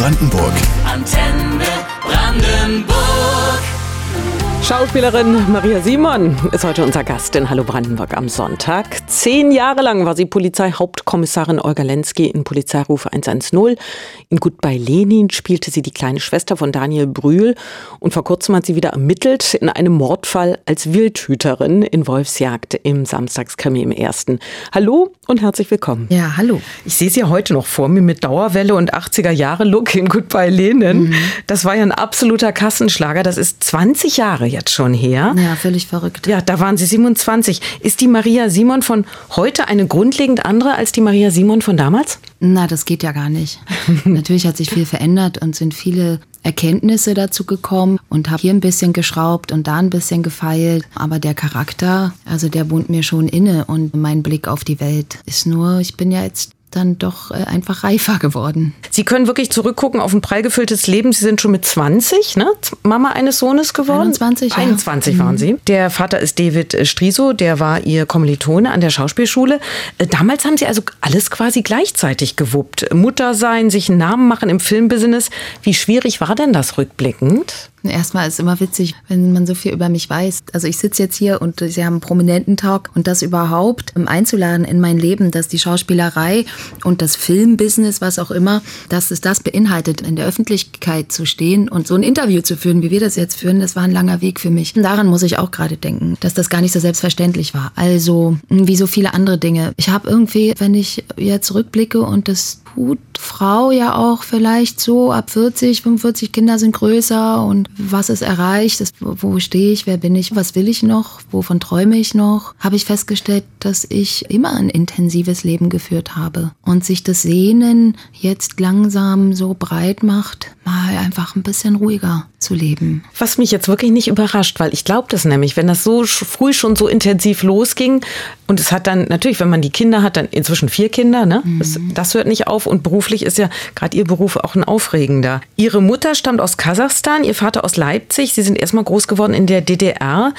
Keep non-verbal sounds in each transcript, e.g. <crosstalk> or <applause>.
Brandenburg. Antenne Brandenburg. Schauspielerin Maria Simon ist heute unser Gast in Hallo Brandenburg am Sonntag. Zehn Jahre lang war sie Polizeihauptkommissarin Olga Lenski in Polizeiruf 110. In Goodbye Lenin spielte sie die kleine Schwester von Daniel Brühl und vor kurzem hat sie wieder ermittelt in einem Mordfall als Wildhüterin in Wolfsjagd im Samstagskrimi im Ersten. Hallo und herzlich willkommen. Ja, hallo. Ich sehe sie heute noch vor mir mit Dauerwelle und 80er Jahre Look in Goodbye Lenin. Mhm. Das war ja ein absoluter Kassenschlager. Das ist 20 Jahre jetzt schon her. Ja, völlig verrückt. Ja, da waren Sie 27. Ist die Maria Simon von heute eine grundlegend andere als die Maria Simon von damals? Na, das geht ja gar nicht. <laughs> Natürlich hat sich viel verändert und sind viele Erkenntnisse dazu gekommen und habe hier ein bisschen geschraubt und da ein bisschen gefeilt. Aber der Charakter, also der wohnt mir schon inne und mein Blick auf die Welt ist nur, ich bin ja jetzt dann doch äh, einfach reifer geworden. Sie können wirklich zurückgucken auf ein prall gefülltes Leben. Sie sind schon mit 20, ne? Mama eines Sohnes geworden. 21, 21 ja. waren mhm. Sie. Der Vater ist David äh, Striso, der war Ihr Kommilitone an der Schauspielschule. Äh, damals haben Sie also alles quasi gleichzeitig gewuppt. Mutter sein, sich einen Namen machen im Filmbusiness. Wie schwierig war denn das rückblickend? Erstmal ist immer witzig, wenn man so viel über mich weiß. Also ich sitze jetzt hier und Sie haben einen prominenten Talk und das überhaupt einzuladen in mein Leben, dass die Schauspielerei und das Filmbusiness, was auch immer, dass es das beinhaltet, in der Öffentlichkeit zu stehen und so ein Interview zu führen, wie wir das jetzt führen, das war ein langer Weg für mich. Daran muss ich auch gerade denken, dass das gar nicht so selbstverständlich war. Also wie so viele andere Dinge. Ich habe irgendwie, wenn ich jetzt zurückblicke und das tut Frau ja auch vielleicht so ab 40, 45 Kinder sind größer und was ist erreicht, das, wo stehe ich, wer bin ich, was will ich noch, wovon träume ich noch, habe ich festgestellt, dass ich immer ein intensives Leben geführt habe und sich das Sehnen jetzt langsam so breit macht, mal einfach ein bisschen ruhiger zu leben. Was mich jetzt wirklich nicht überrascht, weil ich glaube das nämlich, wenn das so früh schon so intensiv losging und es hat dann natürlich, wenn man die Kinder hat, dann inzwischen vier Kinder, ne? Mhm. Das, das hört nicht auf und beruflich ist ja gerade Ihr Beruf auch ein aufregender. Ihre Mutter stammt aus Kasachstan, Ihr Vater aus Leipzig. Sie sind erstmal groß geworden in der DDR.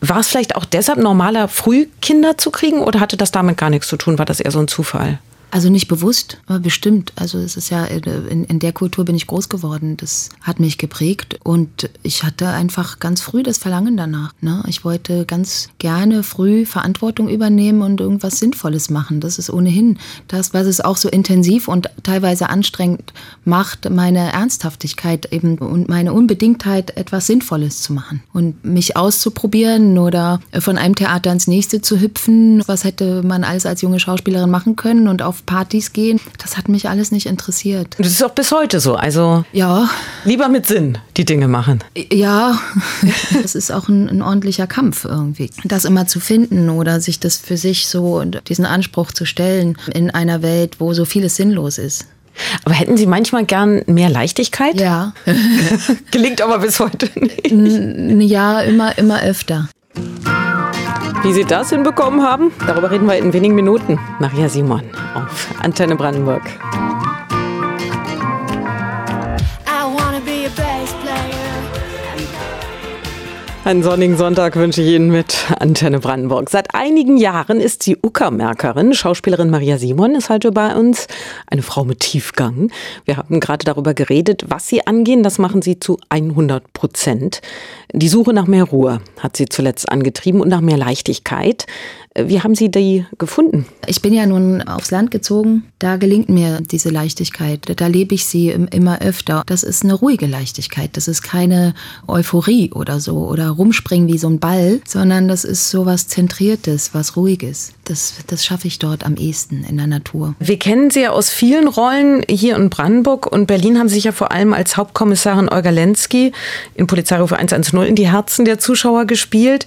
War es vielleicht auch deshalb normaler, früh Kinder zu kriegen oder hatte das damit gar nichts zu tun? War das eher so ein Zufall? Also nicht bewusst, aber bestimmt. Also es ist ja, in, in, der Kultur bin ich groß geworden. Das hat mich geprägt und ich hatte einfach ganz früh das Verlangen danach. Ne? Ich wollte ganz gerne früh Verantwortung übernehmen und irgendwas Sinnvolles machen. Das ist ohnehin das, was es auch so intensiv und teilweise anstrengend macht, meine Ernsthaftigkeit eben und meine Unbedingtheit, etwas Sinnvolles zu machen und mich auszuprobieren oder von einem Theater ins nächste zu hüpfen. Was hätte man alles als junge Schauspielerin machen können und auf auf Partys gehen. Das hat mich alles nicht interessiert. Das ist auch bis heute so. Also ja. lieber mit Sinn die Dinge machen. Ja, <laughs> das ist auch ein, ein ordentlicher Kampf irgendwie. Das immer zu finden oder sich das für sich so diesen Anspruch zu stellen in einer Welt, wo so vieles sinnlos ist. Aber hätten Sie manchmal gern mehr Leichtigkeit? Ja. <laughs> Gelingt aber bis heute nicht. Ja, immer, immer öfter. Wie Sie das hinbekommen haben, darüber reden wir in wenigen Minuten. Maria Simon auf Antenne Brandenburg. Einen sonnigen Sonntag wünsche ich Ihnen mit Antenne Brandenburg. Seit einigen Jahren ist sie Uckermärkerin. Schauspielerin Maria Simon ist heute bei uns. Eine Frau mit Tiefgang. Wir haben gerade darüber geredet, was sie angehen. Das machen sie zu 100 Prozent. Die Suche nach mehr Ruhe hat sie zuletzt angetrieben und nach mehr Leichtigkeit. Wie haben Sie die gefunden? Ich bin ja nun aufs Land gezogen. Da gelingt mir diese Leichtigkeit. Da lebe ich sie immer öfter. Das ist eine ruhige Leichtigkeit. Das ist keine Euphorie oder so oder rumspringen wie so ein Ball, sondern das ist so was Zentriertes, was Ruhiges. Das, das schaffe ich dort am ehesten in der Natur. Wir kennen Sie ja aus vielen Rollen hier in Brandenburg und Berlin haben Sie sich ja vor allem als Hauptkommissarin Olga Lenski in Polizeirufe 110 in die Herzen der Zuschauer gespielt.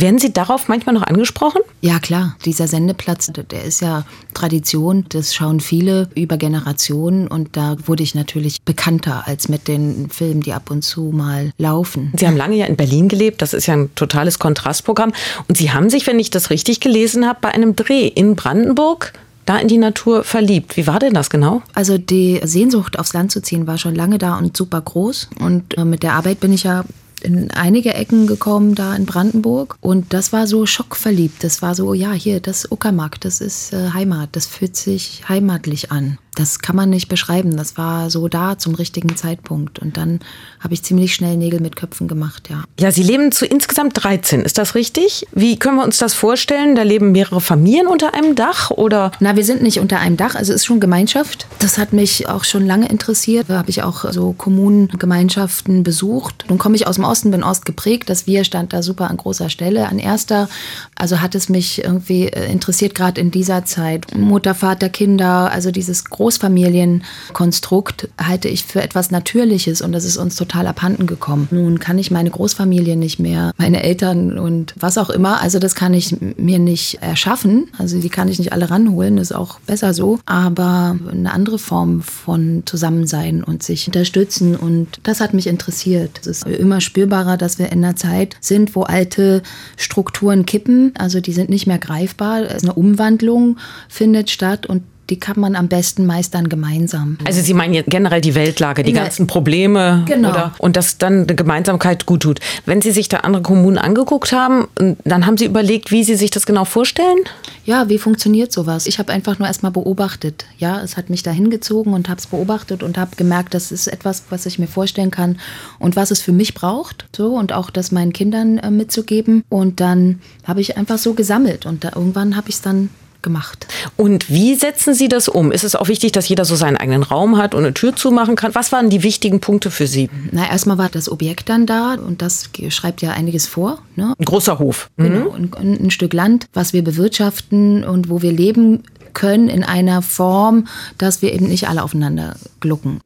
Werden Sie darauf manchmal noch angesprochen? Ja, klar. Dieser Sendeplatz, der ist ja Tradition. Das schauen viele über Generationen. Und da wurde ich natürlich bekannter als mit den Filmen, die ab und zu mal laufen. Sie haben lange ja in Berlin gelebt. Das ist ja ein totales Kontrastprogramm. Und Sie haben sich, wenn ich das richtig gelesen habe, bei einem Dreh in Brandenburg da in die Natur verliebt. Wie war denn das genau? Also die Sehnsucht aufs Land zu ziehen war schon lange da und super groß. Und äh, mit der Arbeit bin ich ja in einige Ecken gekommen da in Brandenburg und das war so schockverliebt. Das war so, ja, hier, das Uckermark, das ist äh, Heimat, das fühlt sich heimatlich an. Das kann man nicht beschreiben. Das war so da zum richtigen Zeitpunkt. Und dann habe ich ziemlich schnell Nägel mit Köpfen gemacht, ja. Ja, Sie leben zu insgesamt 13, ist das richtig? Wie können wir uns das vorstellen? Da leben mehrere Familien unter einem Dach oder? Na, wir sind nicht unter einem Dach, also es ist schon Gemeinschaft. Das hat mich auch schon lange interessiert. Da habe ich auch so Kommunengemeinschaften besucht. Nun komme ich aus dem Osten, bin Ost geprägt. Das Wir stand da super an großer Stelle, an erster. Also hat es mich irgendwie äh, interessiert, gerade in dieser Zeit. Mutter, Vater, Kinder, also dieses Großfamilienkonstrukt halte ich für etwas Natürliches und das ist uns total abhanden gekommen. Nun kann ich meine Großfamilie nicht mehr, meine Eltern und was auch immer, also das kann ich mir nicht erschaffen. Also die kann ich nicht alle ranholen, das ist auch besser so. Aber eine andere Form von Zusammensein und sich unterstützen und das hat mich interessiert. Es ist immer spürbarer, dass wir in einer Zeit sind, wo alte Strukturen kippen, also die sind nicht mehr greifbar. Eine Umwandlung findet statt und die kann man am besten meistern gemeinsam. Also Sie meinen jetzt generell die Weltlage, die In ganzen Probleme Genau. oder und dass dann eine Gemeinsamkeit gut tut. Wenn Sie sich da andere Kommunen angeguckt haben, dann haben Sie überlegt, wie Sie sich das genau vorstellen? Ja, wie funktioniert sowas? Ich habe einfach nur erstmal beobachtet. Ja, es hat mich da hingezogen und habe es beobachtet und habe gemerkt, das ist etwas, was ich mir vorstellen kann und was es für mich braucht. So und auch das meinen Kindern äh, mitzugeben. Und dann habe ich einfach so gesammelt und da, irgendwann habe ich es dann gemacht. Und wie setzen Sie das um? Ist es auch wichtig, dass jeder so seinen eigenen Raum hat und eine Tür zumachen kann? Was waren die wichtigen Punkte für Sie? Na, erstmal war das Objekt dann da und das schreibt ja einiges vor. Ne? Ein großer Hof. Genau, und, und ein Stück Land, was wir bewirtschaften und wo wir leben können in einer Form, dass wir eben nicht alle aufeinander glucken.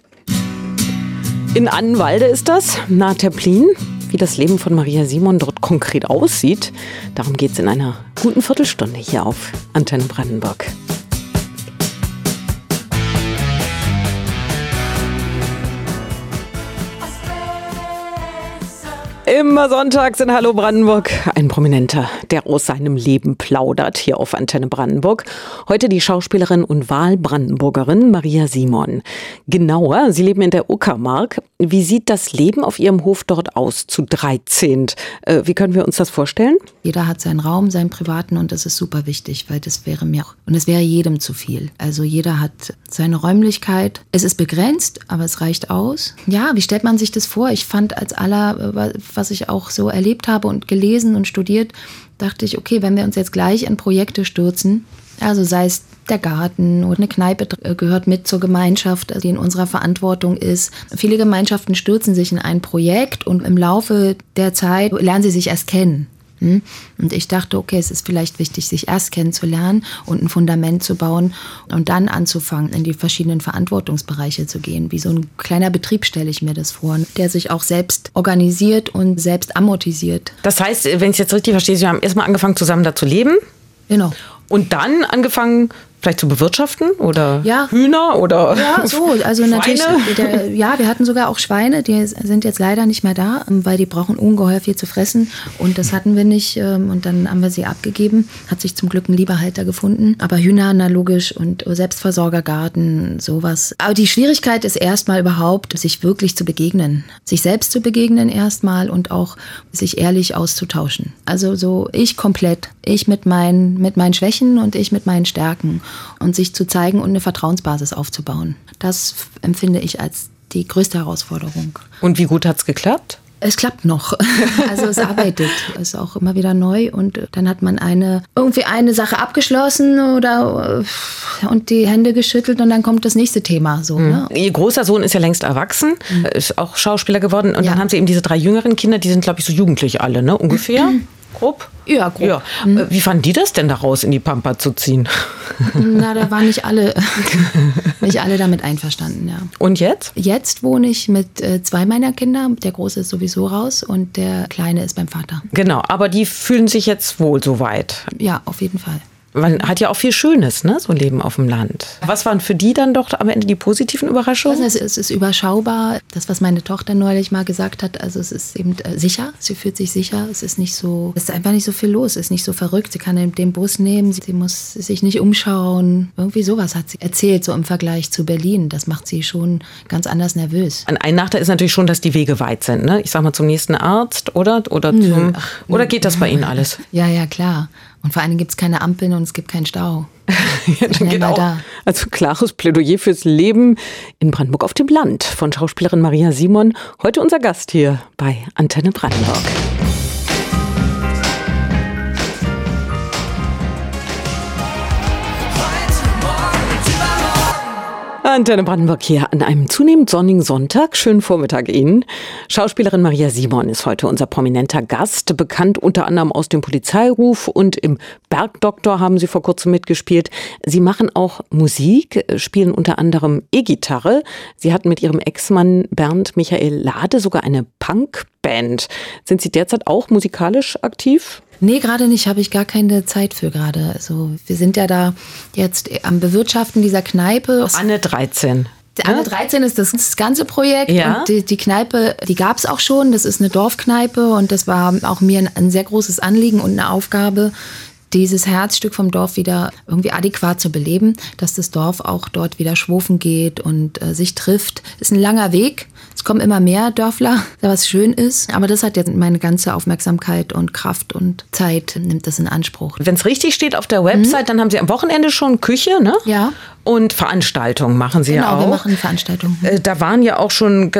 In Annenwalde ist das, nahe Templin. Wie das Leben von Maria Simon dort konkret aussieht, darum geht es in einer guten Viertelstunde hier auf Antenne Brandenburg. Immer sonntags in Hallo Brandenburg ein Prominenter, der aus seinem Leben plaudert, hier auf Antenne Brandenburg. Heute die Schauspielerin und Wahlbrandenburgerin Maria Simon. Genauer, sie leben in der Uckermark. Wie sieht das Leben auf ihrem Hof dort aus, zu 13? Äh, wie können wir uns das vorstellen? Jeder hat seinen Raum, seinen privaten und das ist super wichtig, weil das wäre mir auch, und es wäre jedem zu viel. Also jeder hat seine Räumlichkeit. Es ist begrenzt, aber es reicht aus. Ja, wie stellt man sich das vor? Ich fand als aller, äh, was ich auch so erlebt habe und gelesen und studiert, dachte ich, okay, wenn wir uns jetzt gleich in Projekte stürzen, also sei es der Garten oder eine Kneipe äh, gehört mit zur Gemeinschaft, die in unserer Verantwortung ist. Viele Gemeinschaften stürzen sich in ein Projekt und im Laufe der Zeit lernen sie sich erst kennen. Hm? Und ich dachte, okay, es ist vielleicht wichtig, sich erst kennenzulernen und ein Fundament zu bauen und dann anzufangen, in die verschiedenen Verantwortungsbereiche zu gehen. Wie so ein kleiner Betrieb stelle ich mir das vor, der sich auch selbst organisiert und selbst amortisiert. Das heißt, wenn ich es jetzt richtig verstehe, Sie haben erstmal angefangen, zusammen da zu leben Genau. und dann angefangen, vielleicht zu bewirtschaften oder Ja. Hühner oder Ja, so, <laughs> also natürlich, der, ja, wir hatten sogar auch Schweine, die sind jetzt leider nicht mehr da, ähm, weil die brauchen ungeheuer viel zu fressen und das hatten wir nicht ähm, und dann haben wir sie abgegeben, hat sich zum Glück ein Lieberhalter gefunden, aber Hühner, na logisch und Selbstversorgergarten, sowas. Aber die Schwierigkeit ist erstmal überhaupt, sich wirklich zu begegnen, sich selbst zu begegnen erstmal und auch sich ehrlich auszutauschen. Also so ich komplett, ich mit meinen, mit meinen Schwächen und ich mit meinen Stärken und sich zu zeigen und eine Vertrauensbasis aufzubauen. Das empfinde ich als die größte Herausforderung. Und wie gut hat's geklappt? Es klappt noch. <laughs> Also es arbeitet. Es ist auch immer wieder neu und dann hat man eine irgendwie eine Sache abgeschlossen oder äh, und die Hände geschüttelt und dann kommt das nächste Thema so. Ne? Ihr großer Sohn ist ja längst erwachsen, ist auch Schauspieler geworden. Und Ja. dann haben sie eben diese drei jüngeren Kinder, die sind, glaube ich, so jugendlich alle, ne? Ungefähr? <clears throat> Grob? Ja, grob. Ja. Äh, Wie fanden die das denn daraus, in die Pampa zu ziehen? <laughs> Na, da waren nicht alle <laughs> nicht alle damit einverstanden, ja. Und jetzt? Jetzt wohne ich mit äh, zwei meiner Kinder. Der Große ist sowieso raus und der Kleine ist beim Vater. Genau, aber die fühlen sich jetzt wohl soweit. Ja, auf jeden Fall. Man hat ja auch viel Schönes, ne? So ein Leben auf dem Land. Was waren für die dann doch am Ende die positiven Überraschungen? Also es, ist überschaubar. Das, was meine Tochter neulich mal gesagt hat, also es ist eben äh, sicher. Sie fühlt sich sicher. Es ist nicht so, es ist einfach nicht so viel los. Es ist nicht so verrückt. Sie kann den- Bus nehmen. Sie muss sich nicht umschauen. Irgendwie sowas hat sie erzählt, so im Vergleich zu Berlin. Das macht sie schon ganz anders nervös. Ein Nachteil ist natürlich schon, dass die Wege weit sind, ne? Ich sag mal zum nächsten Arzt, oder? Oder, zum, oder geht das bei Ihnen <laughs> alles? Ja, ja, klar. Und vor Dingen gibt es keine Ampeln und es gibt keinen Stau. <laughs> ja, dann geht auch, da. Also klares Plädoyer fürs Leben in Brandenburg auf dem Land von Schauspielerin Maria Simon. Heute unser Gast hier bei Antenne Brandenburg. Antenne Brandenburg hier an einem zunehmend sonnigen Sonntag. Schönen Vormittag Ihnen. Schauspielerin Maria Simon ist heute unser prominenter Gast, bekannt unter anderem aus dem Polizeiruf und im Bergdoktor haben Sie vor kurzem mitgespielt. Sie machen auch Musik, spielen unter anderem E-Gitarre. Sie hatten mit Ihrem Ex-Mann Bernd Michael Lade sogar eine Punkband. Sind Sie derzeit auch musikalisch aktiv? Nee, gerade nicht, habe ich gar keine Zeit für gerade. Also wir sind ja da jetzt am Bewirtschaften dieser Kneipe. Anne 13. Anne 13 ist das, das ganze Projekt ja. und die, die Kneipe, die gab es auch schon. Das ist eine Dorfkneipe und das war auch mir ein, ein sehr großes Anliegen und eine Aufgabe, dieses Herzstück vom Dorf wieder irgendwie adäquat zu beleben, dass das Dorf auch dort wieder schwufen geht und äh, sich trifft. Ist ein langer Weg. Es kommen immer mehr Dörfler, <laughs> was schön ist. Aber das hat jetzt meine ganze Aufmerksamkeit und Kraft und Zeit, nimmt das in Anspruch. Wenn es richtig steht auf der Website, mhm. dann haben Sie am Wochenende schon Küche, ne? Ja. Und Veranstaltungen machen Sie genau, ja auch. Genau, wir machen Veranstaltungen. Äh, da waren ja auch schon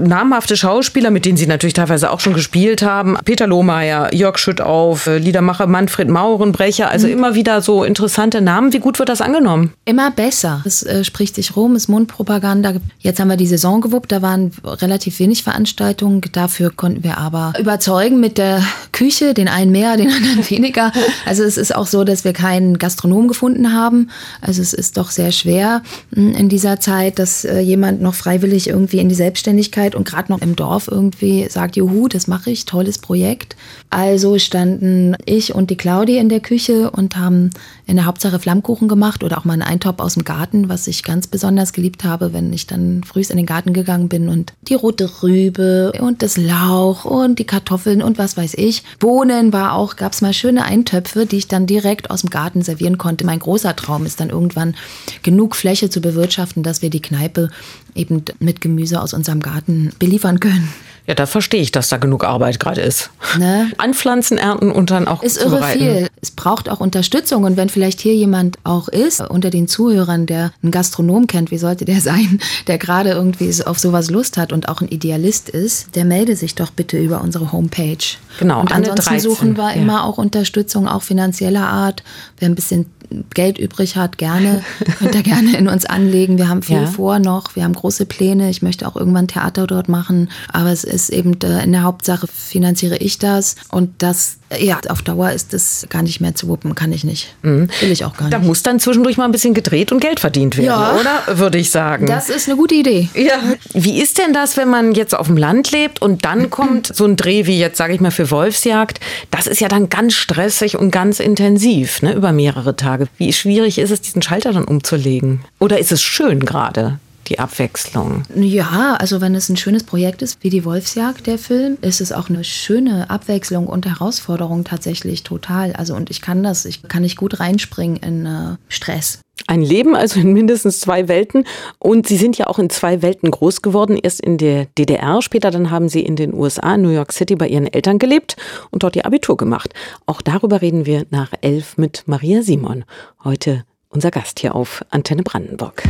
namhafte Schauspieler, mit denen Sie natürlich teilweise auch schon gespielt haben. Peter Lohmeier, Jörg Schüttauf, äh, Liedermacher Manfred Maurenbrecher. Also mhm. immer wieder so interessante Namen. Wie gut wird das angenommen? Immer besser. Es äh, spricht sich rum, ist Mundpropaganda. Jetzt haben wir die Saison gewuppt. Da waren relativ wenig Veranstaltungen. Dafür konnten wir aber überzeugen mit der Küche. Den einen mehr, den anderen <laughs> weniger. Also es ist auch so, dass wir keinen Gastronom gefunden haben. Also es ist doch sehr schwer hm, in dieser Zeit, dass äh, jemand noch freiwillig irgendwie in die Selbstständigkeit und gerade noch im Dorf irgendwie sagt, juhu, das mache ich, tolles Projekt. Also standen ich und die Claudi in der Küche und haben in der Hauptsache Flammkuchen gemacht oder auch mal einen Eintopf aus dem Garten, was ich ganz besonders geliebt habe, wenn ich dann früh in den Garten gegangen bin und die rote Rübe und das Lauch und die Kartoffeln und was weiß ich. Bohnen war auch, gab es mal schöne Eintöpfe, die ich dann direkt aus dem Garten servieren konnte. Mein großer Traum ist dann irgendwann genug Fläche zu bewirtschaften, dass wir die Kneipe eben mit Gemüse aus unserem Garten beliefern können. Ja, da verstehe ich, dass da genug Arbeit gerade ist. Ne? Anpflanzen, ernten und dann auch Ist irre viel. Es braucht auch Unterstützung. Und wenn vielleicht hier jemand auch ist, unter den Zuhörern, der einen Gastronom kennt, wie sollte der <laughs> sein, der gerade irgendwie auf sowas Lust hat und auch ein Idealist ist, der melde sich doch bitte über unsere Homepage. Genau. Und ansonsten suchen wir ja. immer auch Unterstützung, auch finanzieller Art. Wer ein bisschen Geld übrig hat, gerne, könnt ihr gerne in uns anlegen. Wir haben viel ja. vor noch, wir haben große Pläne. Ich möchte auch irgendwann Theater dort machen. Aber es ist eben äh, in der Hauptsache finanziere ich das und das ja, auf Dauer ist das gar nicht mehr zu wuppen, kann ich nicht. Mhm. Will ich auch gar nicht. Da muss dann zwischendurch mal ein bisschen gedreht und Geld verdient werden, ja, oder? Würde ich sagen. Das ist eine gute Idee. Ja. Wie ist denn das, wenn man jetzt auf dem Land lebt und dann <clears throat> kommt so ein Dreh wie jetzt, sage ich mal, für Wolfsjagd? Das ist ja dann ganz stressig und ganz intensiv, ne, über mehrere Tage. Wie schwierig ist es, diesen Schalter dann umzulegen? Oder ist es schön gerade? Die Abwechslung. Ja, also wenn es ein schönes Projekt ist, wie die Wolfsjagd, der Film, ist es auch eine schöne Abwechslung und Herausforderung tatsächlich total. Also und ich kann das, ich kann nicht gut reinspringen in äh, Stress. Ein Leben also in mindestens zwei Welten. Und Sie sind ja auch in zwei Welten groß geworden. Erst in der DDR, später dann haben Sie in den USA, New York City, bei Ihren Eltern gelebt und dort Ihr Abitur gemacht. Auch darüber reden wir nach elf mit Maria Simon. Heute unser Gast hier auf Antenne Brandenburg.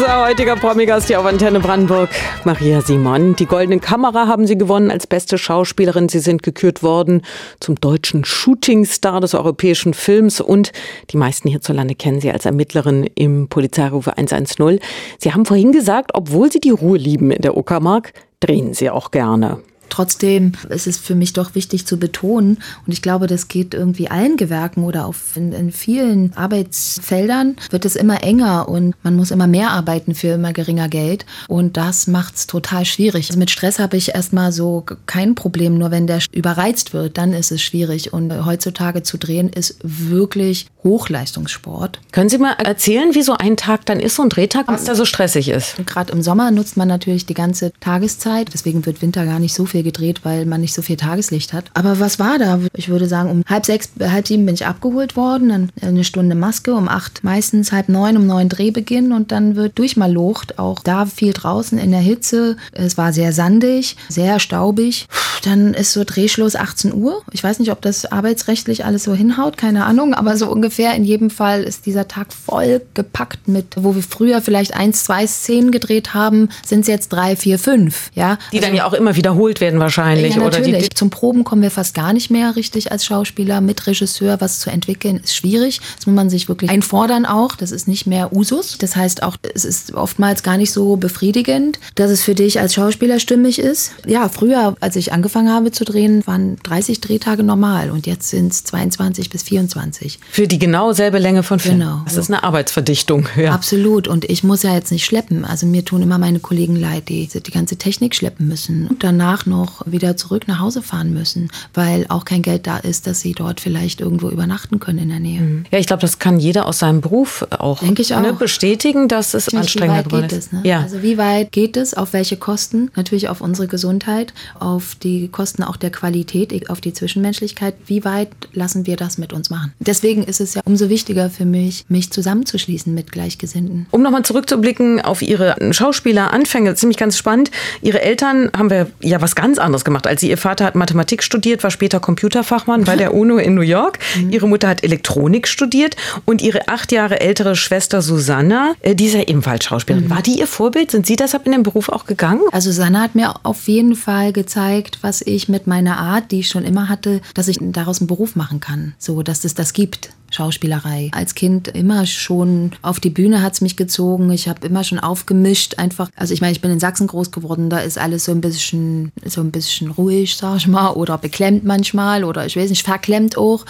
Unser heutiger Promigast hier auf Antenne Brandenburg, Maria Simon. Die Goldene Kamera haben Sie gewonnen als beste Schauspielerin. Sie sind gekürt worden zum deutschen Shootingstar des europäischen Films und die meisten hierzulande kennen Sie als Ermittlerin im Polizeirufe 110. Sie haben vorhin gesagt, obwohl Sie die Ruhe lieben in der Uckermark, drehen Sie auch gerne. Trotzdem ist es für mich doch wichtig zu betonen, und ich glaube, das geht irgendwie allen Gewerken oder auf in, in vielen Arbeitsfeldern wird es immer enger und man muss immer mehr arbeiten für immer geringer Geld. Und das macht es total schwierig. Also mit Stress habe ich erstmal so kein Problem, nur wenn der überreizt wird, dann ist es schwierig. Und heutzutage zu drehen ist wirklich Hochleistungssport. Können Sie mal erzählen, wie so ein Tag dann ist, so ein Drehtag, was da so stressig ist? Gerade im Sommer nutzt man natürlich die ganze Tageszeit, deswegen wird Winter gar nicht so viel viel gedreht, weil man nicht so viel Tageslicht hat. Aber was war da? Ich würde sagen, um halb sechs, halb sieben bin ich abgeholt worden, dann eine Stunde Maske, um acht meistens halb neun, um neun Drehbeginn und dann wird durchmalocht, auch da viel draußen in der Hitze. Es war sehr sandig, sehr staubig. Dann ist so Drehschluss 18 Uhr. Ich weiß nicht, ob das arbeitsrechtlich alles so hinhaut, keine Ahnung, aber so ungefähr in jedem Fall ist dieser Tag voll gepackt mit, wo wir früher vielleicht eins, zwei Szenen gedreht haben, sind es jetzt drei, vier, fünf. Ja? Die also, dann ja auch immer wiederholt werden wahrscheinlich. Ja, natürlich. Oder die, Zum Proben kommen wir fast gar nicht mehr richtig als Schauspieler. Mit Regisseur was zu entwickeln ist schwierig. Das muss man sich wirklich einfordern auch. Das ist nicht mehr Usus. Das heißt auch, es ist oftmals gar nicht so befriedigend, dass es für dich als Schauspieler stimmig ist. Ja, früher, als ich angefangen habe zu drehen, waren 30 Drehtage normal und jetzt sind es 22 bis 24. Für die genau selbe Länge von Film. Genau. Das ist eine Arbeitsverdichtung. Ja. Absolut. Und ich muss ja jetzt nicht schleppen. Also mir tun immer meine Kollegen leid, die die ganze Technik schleppen müssen und danach noch wieder zurück nach Hause fahren müssen, weil auch kein Geld da ist, dass sie dort vielleicht irgendwo übernachten können in der Nähe. Mhm. Ja, ich glaube, das kann jeder aus seinem Beruf auch, Denke ich ne, auch. Ne, bestätigen, dass es anstrengender geworden ist. Es, ne? ja. Also wie weit geht es? Auf welche Kosten? Natürlich auf unsere Gesundheit, auf die Kosten auch der Qualität, auf die Zwischenmenschlichkeit. Wie weit lassen wir das mit uns machen? Deswegen ist es ja umso wichtiger für mich, mich zusammenzuschließen mit Gleichgesinnten. Um nochmal zurückzublicken auf Ihre Schauspieleranfänge, ziemlich ganz spannend. Ihre Eltern haben wir ja was ganz anderes gemacht. als sie. Ihr Vater hat Mathematik studiert, war später Computerfachmann bei der <laughs> UNO in New York. Mhm. Ihre Mutter hat Elektronik studiert und ihre acht Jahre ältere Schwester Susanna, äh, die ist ja ebenfalls Schauspielerin. Mhm. War die ihr Vorbild? Sind Sie deshalb in den Beruf auch gegangen? Also Susanna hat mir auf jeden Fall gezeigt, was ich mit meiner Art, die ich schon immer hatte, dass ich daraus einen Beruf machen kann. So, dass es das gibt. Schauspielerei. Als Kind immer schon auf die Bühne hat es mich gezogen. Ich habe immer schon aufgemischt. Einfach, also ich meine, ich bin in Sachsen groß geworden, da ist alles so ein bisschen, so ein bisschen ruhig, sag ich mal, oder beklemmt manchmal oder ich weiß nicht, verklemmt auch.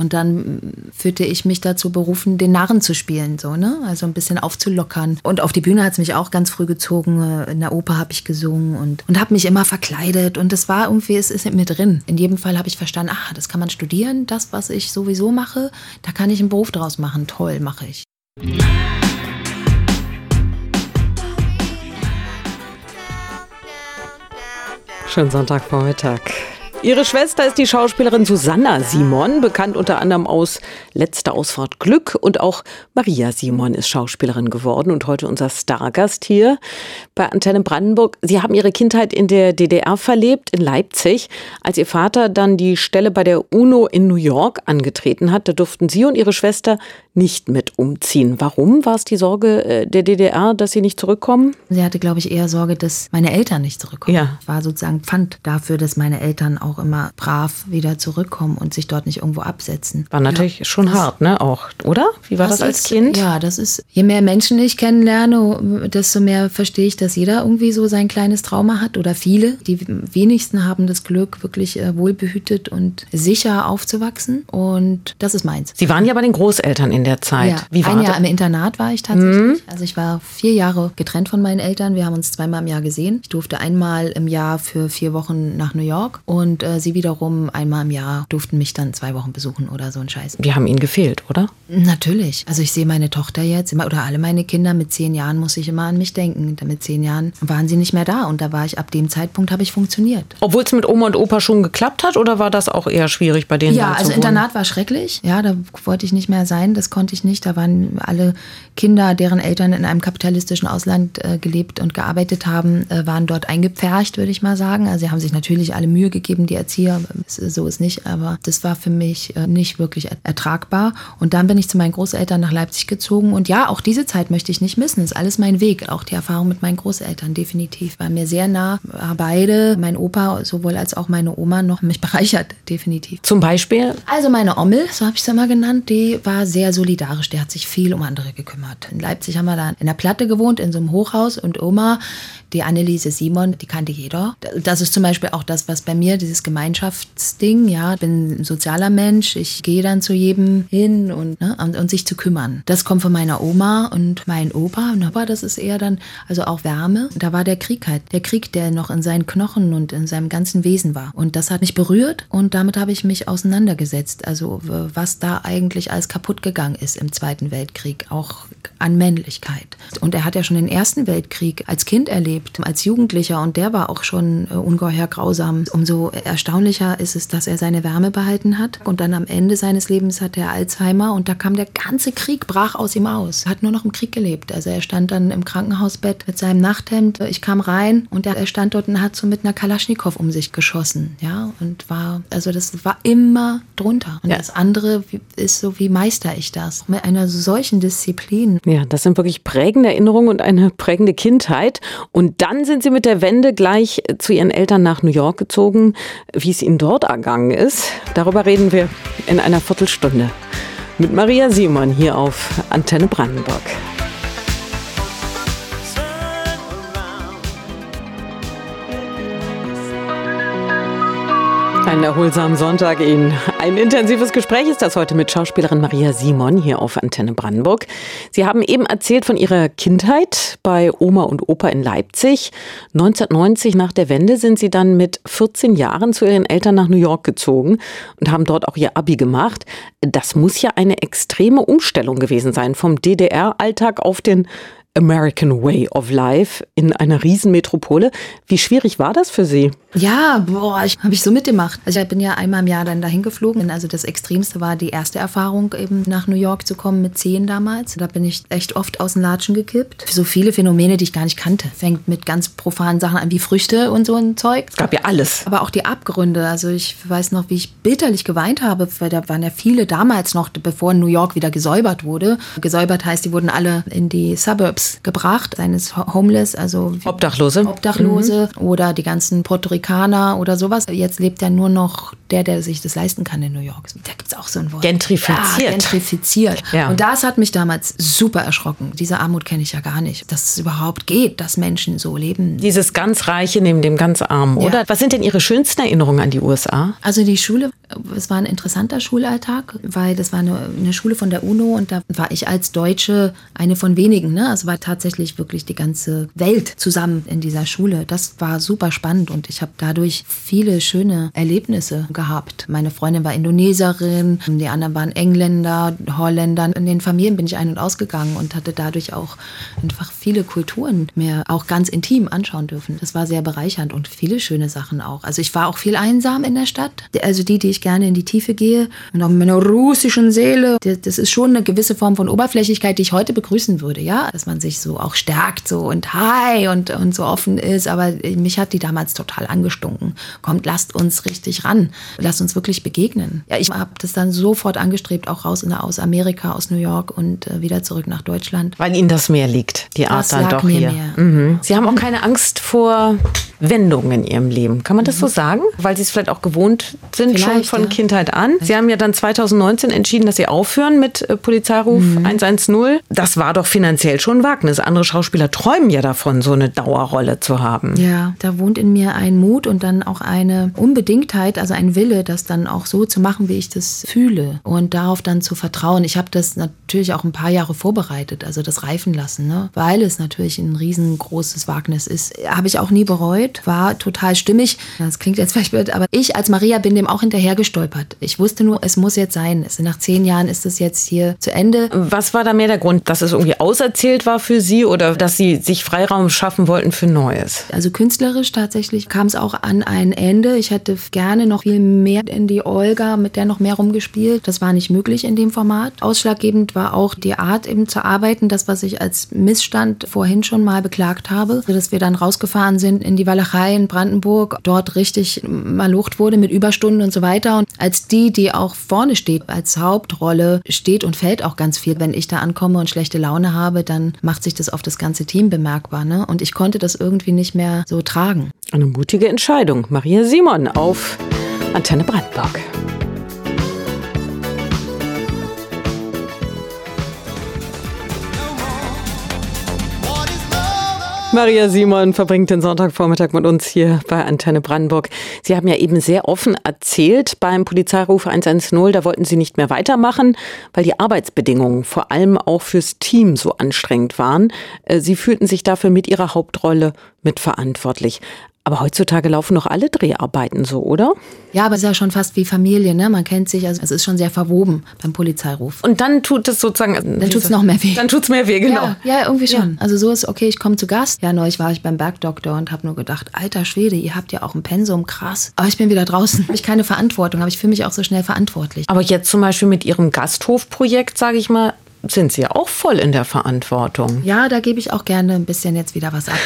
Und dann fühlte ich mich dazu berufen, den Narren zu spielen, so, ne? Also ein bisschen aufzulockern. Und auf die Bühne hat es mich auch ganz früh gezogen. In der Oper habe ich gesungen und, und habe mich immer verkleidet. Und das war irgendwie, es ist in mir drin. In jedem Fall habe ich verstanden, ah, das kann man studieren, das, was ich sowieso mache, da kann ich einen Beruf draus machen. Toll, mache ich. Schönen Sonntagvormittag. Ihre Schwester ist die Schauspielerin Susanna Simon, bekannt unter anderem aus Letzte Ausfahrt Glück und auch Maria Simon ist Schauspielerin geworden und heute unser Stargast hier bei Antenne Brandenburg. Sie haben ihre Kindheit in der DDR verlebt, in Leipzig. Als ihr Vater dann die Stelle bei der UNO in New York angetreten hat, da durften Sie und Ihre Schwester nicht mit umziehen. Warum war es die Sorge äh, der DDR, dass Sie nicht zurückkommen? Sie hatte, glaube ich, eher Sorge, dass meine Eltern nicht zurückkommen. Ja. War sozusagen Pfand dafür, dass meine Eltern auch immer brav wieder zurückkommen und sich dort nicht irgendwo absetzen. War natürlich ja, schon hart, ne? Auch, oder? Wie war das, das als ist, Kind? Ja, das ist, je mehr Menschen ich kennenlerne, desto mehr verstehe ich, dass jeder irgendwie so sein kleines Trauma hat oder viele. Die wenigsten haben das Glück, wirklich äh, wohlbehütet und sicher aufzuwachsen. Und das ist meins. Sie waren ja bei den Großeltern in der Zeit. Ja, Wie war ein Jahr das? im Internat war ich tatsächlich. Mhm. Also ich war vier Jahre getrennt von meinen Eltern. Wir haben uns zweimal im Jahr gesehen. Ich durfte einmal im Jahr für vier Wochen nach New York und äh, sie wiederum einmal im Jahr durften mich dann zwei Wochen besuchen oder so ein Scheiß. Wir haben ihnen gefehlt, oder? Natürlich. Also ich sehe meine Tochter jetzt immer oder alle meine Kinder mit zehn Jahren muss ich immer an mich denken. Mit zehn Jahren waren sie nicht mehr da und da war ich ab dem Zeitpunkt habe ich funktioniert. Obwohl es mit Oma und Opa schon geklappt hat oder war das auch eher schwierig bei denen? Ja, also Internat war schrecklich. Ja, da wollte ich nicht mehr sein. Das konnte ich nicht. Da waren alle Kinder, deren Eltern in einem kapitalistischen Ausland äh, gelebt und gearbeitet haben, äh, waren dort eingepfercht, würde ich mal sagen. Also sie haben sich natürlich alle Mühe gegeben, die Erzieher. So ist nicht, aber das war für mich äh, nicht wirklich ertragbar. Und dann bin ich zu meinen Großeltern nach Leipzig gezogen. Und ja, auch diese Zeit möchte ich nicht missen. Das ist alles mein Weg. Auch die Erfahrung mit meinen Großeltern, definitiv. War mir sehr nah. Beide, mein Opa sowohl als auch meine Oma, noch mich <laughs> bereichert, definitiv. Zum Beispiel? Also meine Ommel, so habe ich sie immer genannt, die war sehr solidarisch. Der hat sich viel um andere gekümmert. In Leipzig haben wir da in der Platte gewohnt, in so einem Hochhaus. Und Oma, die Anneliese Simon, die kannte jeder. Das ist zum Beispiel auch das, was bei mir, dieses Gemeinschaftsding, ja, ich bin ein sozialer Mensch, ich gehe dann zu jedem hin und, ne, und, und sich zu kümmern. Das kommt von meiner Oma und mein Opa. Und Opa, das ist eher dann, also auch Wärme. Da war der Krieg halt. Der Krieg, der noch in seinen Knochen und in seinem ganzen Wesen war. Und das hat mich berührt und damit habe ich mich auseinandergesetzt. Also was da eigentlich alles kaputt gegangen ist im Zweiten Weltkrieg, auch an Männlichkeit. Und er hat ja schon den Ersten Weltkrieg als Kind erlebt erlebt als Jugendlicher und der war auch schon äh, ungeheuer grausam. Umso erstaunlicher ist es, dass er seine Wärme behalten hat und dann am Ende seines Lebens hat er Alzheimer und da kam der ganze Krieg, brach aus ihm aus. Er hat nur noch im Krieg gelebt. Also er stand dann im Krankenhausbett mit seinem Nachthemd. Ich kam rein und er stand dort und hat so mit einer Kalaschnikow um sich geschossen. Ja, und war, also das war immer drunter. Und Ja. das andere ist so, wie meister ich das? Mit einer solchen Disziplin. Ja, das sind wirklich prägende Erinnerungen und eine prägende Kindheit. Und dann sind Sie mit der Wende gleich zu Ihren Eltern nach New York gezogen. Wie es Ihnen dort ergangen ist, darüber reden wir in einer Viertelstunde. Mit Maria Simon hier auf Antenne Brandenburg. Einen erholsamen Sonntag Ihnen. Ein intensives Gespräch ist das heute mit Schauspielerin Maria Simon hier auf Antenne Brandenburg. Sie haben eben erzählt von Ihrer Kindheit bei Oma und Opa in Leipzig. 1990 nach der Wende sind Sie dann mit 14 Jahren zu Ihren Eltern nach New York gezogen und haben dort auch Ihr Abi gemacht. Das muss ja eine extreme Umstellung gewesen sein vom DDR-Alltag auf den American Way of Life in einer Riesenmetropole. Wie schwierig war das für Sie? Ja, boah, ich habe ich so mitgemacht. Also ich bin ja einmal im Jahr dann dahin geflogen. Also das Extremste war die erste Erfahrung, eben nach New York zu kommen mit zehn damals. Da bin ich echt oft aus den Latschen gekippt. So viele Phänomene, die ich gar nicht kannte. Fängt mit ganz profanen Sachen an wie Früchte und so ein Zeug. Es gab ja alles. Aber auch die Abgründe. Also ich weiß noch, wie ich bitterlich geweint habe, weil da waren ja viele damals noch, bevor New York wieder gesäubert wurde. Gesäubert heißt, die wurden alle in die Suburbs gebracht, seines Homeless, also Obdachlose. Obdachlose oder die ganzen Puerto Ricaner oder sowas. Jetzt lebt ja nur noch der, der sich das leisten kann in New York. Da gibt es auch so ein Wort. Gentrifiziert. Ja, gentrifiziert. Ja. Und das hat mich damals super erschrocken. Diese Armut kenne ich ja gar nicht. Dass es überhaupt geht, dass Menschen so leben. Dieses ganz Reiche neben dem ganz Armen, Ja. oder? Was sind denn Ihre schönsten Erinnerungen an die USA? Also die Schule, es war ein interessanter Schulalltag, weil das war eine, eine Schule von der UNO und da war ich als Deutsche eine von wenigen. Ne? Also war tatsächlich wirklich die ganze Welt zusammen in dieser Schule. Das war super spannend und ich habe dadurch viele schöne Erlebnisse gehabt. Meine Freundin war Indoneserin, die anderen waren Engländer, Holländer. In den Familien bin ich ein- und ausgegangen und hatte dadurch auch einfach viele Kulturen mir auch ganz intim anschauen dürfen. Das war sehr bereichernd und viele schöne Sachen auch. Also ich war auch viel einsam in der Stadt. Also die, die ich gerne in die Tiefe gehe und auch mit meiner russischen Seele. Das ist schon eine gewisse Form von Oberflächlichkeit, die ich heute begrüßen würde, ja. Dass man sich so auch stärkt so und hi und, und so offen ist. Aber mich hat die damals total angestunken. Kommt, lasst uns richtig ran. Lasst uns wirklich begegnen. Ja, ich habe das dann sofort angestrebt, auch raus in, aus Amerika, aus New York und äh, wieder zurück nach Deutschland. Weil Ihnen das mehr liegt, die Art Das dann doch hier. Mhm. Sie haben auch keine Angst vor Wendungen in Ihrem Leben. Kann man das so sagen? Weil Sie es vielleicht auch gewohnt sind, schon Mhm. Vielleicht, von ja. Kindheit an. Sie haben ja dann 2019 entschieden, dass Sie aufhören mit äh, Polizeiruf Mhm. 110. Das war doch finanziell schon ein Wagnis. Andere Schauspieler träumen ja davon, so eine Dauerrolle zu haben. Ja, da wohnt in mir ein Mut und dann auch eine Unbedingtheit, also ein Wille, das dann auch so zu machen, wie ich das fühle und darauf dann zu vertrauen. Ich habe das natürlich auch ein paar Jahre vorbereitet, also das reifen lassen, ne? weil es natürlich ein riesengroßes Wagnis ist. Habe ich auch nie bereut, war total stimmig. Das klingt jetzt vielleicht blöd, aber ich als Maria bin dem auch hinterher gestolpert. Ich wusste nur, es muss jetzt sein. Nach zehn Jahren ist es jetzt hier zu Ende. Was war da mehr der Grund, dass es irgendwie auserzählt war für Sie oder dass Sie sich Freiraum schaffen wollten für Neues? Also künstlerisch tatsächlich kam es auch an ein Ende. Ich hätte gerne noch viel mehr in die Olga, mit der noch mehr rumgespielt. Das war nicht möglich in dem Format. Ausschlaggebend war auch die Art eben zu arbeiten, das, was ich als Missstand vorhin schon mal beklagt habe, dass wir dann rausgefahren sind in die Walachei in Brandenburg, dort richtig malucht wurde mit Überstunden und so weiter. Und als die, die auch vorne steht, als Hauptrolle steht und fällt auch ganz viel. Wenn ich da ankomme und schlechte Laune habe, dann macht sich das auf das ganze Team bemerkbar. Ne? Und ich konnte das irgendwie nicht mehr so tragen. Eine mutige Entscheidung. Maria Simon auf Antenne Brandenburg. Maria Simon verbringt den Sonntagvormittag mit uns hier bei Antenne Brandenburg. Sie haben ja eben sehr offen erzählt beim Polizeiruf 110, da wollten Sie nicht mehr weitermachen, weil die Arbeitsbedingungen vor allem auch fürs Team so anstrengend waren. Äh, Sie fühlten sich dafür mit Ihrer Hauptrolle mitverantwortlich. Aber heutzutage laufen doch alle Dreharbeiten so, oder? Ja, aber es ist ja schon fast wie Familie, ne? Man kennt sich, also es ist schon sehr verwoben beim Polizeiruf. Und dann tut es sozusagen. Dann tut es noch mehr weh. Dann tut es mehr weh, genau. Ja, ja irgendwie schon. Ja. Also so ist, okay, ich komme zu Gast. Ja, neulich war ich beim Bergdoktor und habe nur gedacht, alter Schwede, ihr habt ja auch ein Pensum, krass. Aber ich bin wieder draußen. <laughs> Habe ich keine Verantwortung, aber ich fühle mich auch so schnell verantwortlich. Aber jetzt zum Beispiel mit Ihrem Gasthofprojekt, sage ich mal, sind Sie ja auch voll in der Verantwortung. Ja, da gebe ich auch gerne ein bisschen jetzt wieder was ab.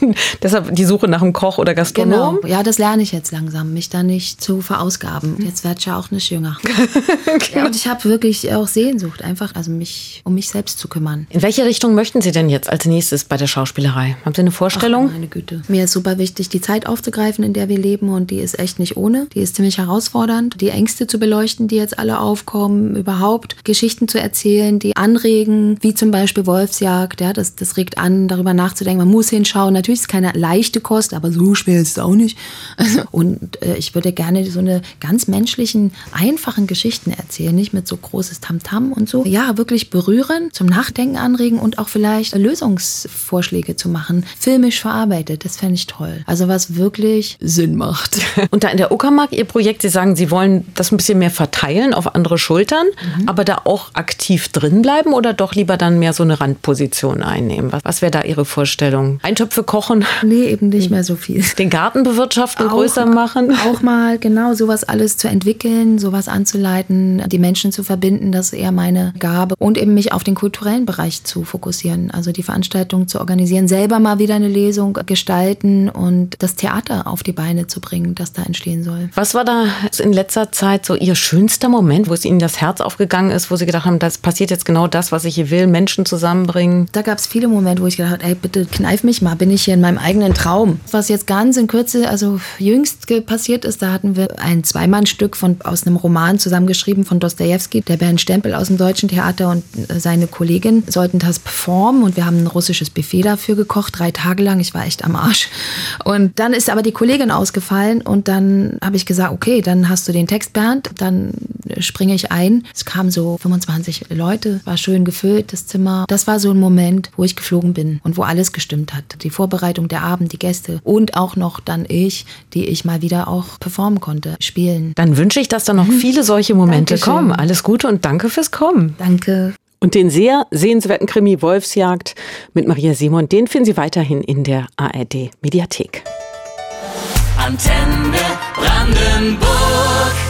<laughs> Deshalb die Suche nach einem Koch oder Gastronom? Genau. Ja, das lerne ich jetzt langsam, mich da nicht zu verausgaben. Jetzt werde ich ja auch nicht jünger. <laughs> okay. ja, und ich habe wirklich auch Sehnsucht, einfach also mich um mich selbst zu kümmern. In welche Richtung möchten Sie denn jetzt als nächstes bei der Schauspielerei? Haben Sie eine Vorstellung? Ach, meine Güte. Mir ist super wichtig, die Zeit aufzugreifen, in der wir leben und die ist echt nicht ohne. Die ist ziemlich herausfordernd. Die Ängste zu beleuchten, die jetzt alle aufkommen, überhaupt Geschichten zu erzählen, die anregen, wie zum Beispiel Wolfsjagd. Ja, das, das regt an, darüber nachzudenken. Man muss hinschauen. Natürlich ist es keine leichte Kost, aber so schwer ist es auch nicht. <laughs> Und äh, ich würde gerne so eine ganz menschlichen, einfachen Geschichten erzählen, nicht mit so großes Tamtam -Tam und so. Ja, wirklich berühren, zum Nachdenken anregen und auch vielleicht Lösungsvorschläge zu machen. Filmisch verarbeitet, das fände ich toll. Also was wirklich Sinn macht. <laughs> Und da in der Uckermark, Ihr Projekt, Sie sagen, Sie wollen das ein bisschen mehr verteilen auf andere Schultern, mhm. aber da auch aktiv drin bleiben bleiben oder doch lieber dann mehr so eine Randposition einnehmen? Was, was wäre da Ihre Vorstellung? Eintöpfe kochen? Nee, eben nicht mehr so viel. Den Garten bewirtschaften, auch, größer machen? Auch mal, genau, sowas alles zu entwickeln, sowas anzuleiten, die Menschen zu verbinden, das ist eher meine Gabe. Und eben mich auf den kulturellen Bereich zu fokussieren, also die Veranstaltung zu organisieren, selber mal wieder eine Lesung gestalten und das Theater auf die Beine zu bringen, das da entstehen soll. Was war da in letzter Zeit so Ihr schönster Moment, wo es Ihnen das Herz aufgegangen ist, wo Sie gedacht haben, das passiert jetzt genau genau das, was ich hier will, Menschen zusammenbringen. Da gab es viele Momente, wo ich gedacht habe, ey, bitte kneif mich mal, bin ich hier in meinem eigenen Traum. Was jetzt ganz in Kürze, also jüngst passiert ist, da hatten wir ein Zweimannstück von, aus einem Roman zusammengeschrieben von Dostoevsky, der Bernd Stempel aus dem Deutschen Theater und äh, seine Kollegin sollten das performen und wir haben ein russisches Buffet dafür gekocht, drei Tage lang. Ich war echt am Arsch. Und dann ist aber die Kollegin ausgefallen und dann habe ich gesagt, okay, dann hast du den Text, Bernd, dann springe ich ein. Es kamen so 25 Leute, war schön gefüllt, das Zimmer. Das war so ein Moment, wo ich geflogen bin und wo alles gestimmt hat. Die Vorbereitung, der Abend, die Gäste und auch noch dann ich, die ich mal wieder auch performen konnte, spielen. Dann wünsche ich, dass da noch mhm. viele solche Momente Dankeschön. kommen. Alles Gute und danke fürs Kommen. Danke. Und den sehr sehenswerten Krimi Wolfsjagd mit Maria Simon, den finden Sie weiterhin in der ARD Mediathek. Antenne Brandenburg.